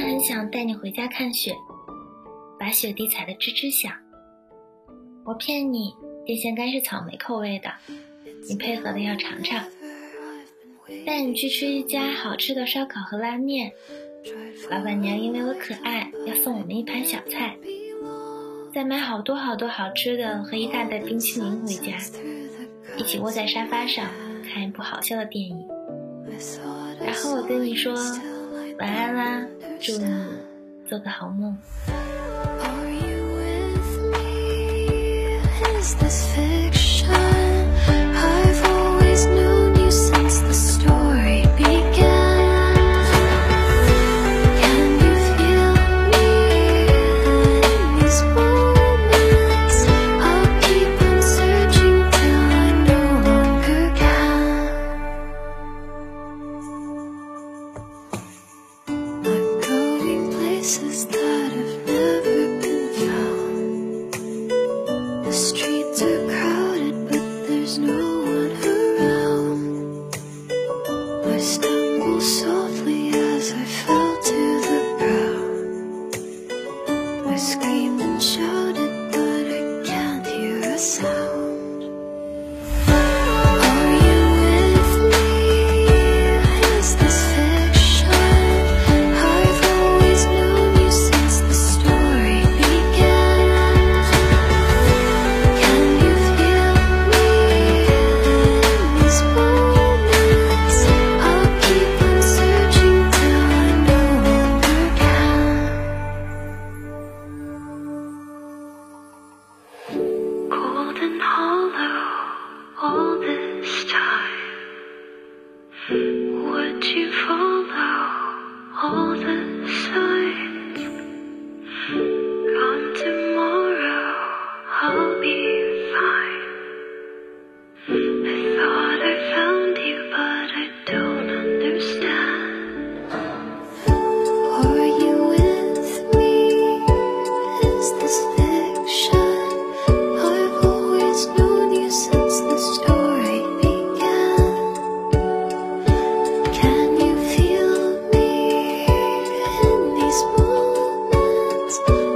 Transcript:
很想带你回家看雪，把雪地踩得吱吱响。我骗你，电线杆是草莓口味的，你配合的要尝尝。带你去吃一家好吃的烧烤和拉面，老板娘因为我可爱，要送我们一盘小菜，再买好多好多好吃的和一大袋冰淇淋回家，一起窝在沙发上看一部好笑的电影。然后我跟你说晚安啦，祝你做个好梦。Would you follow all the signs? thoughts.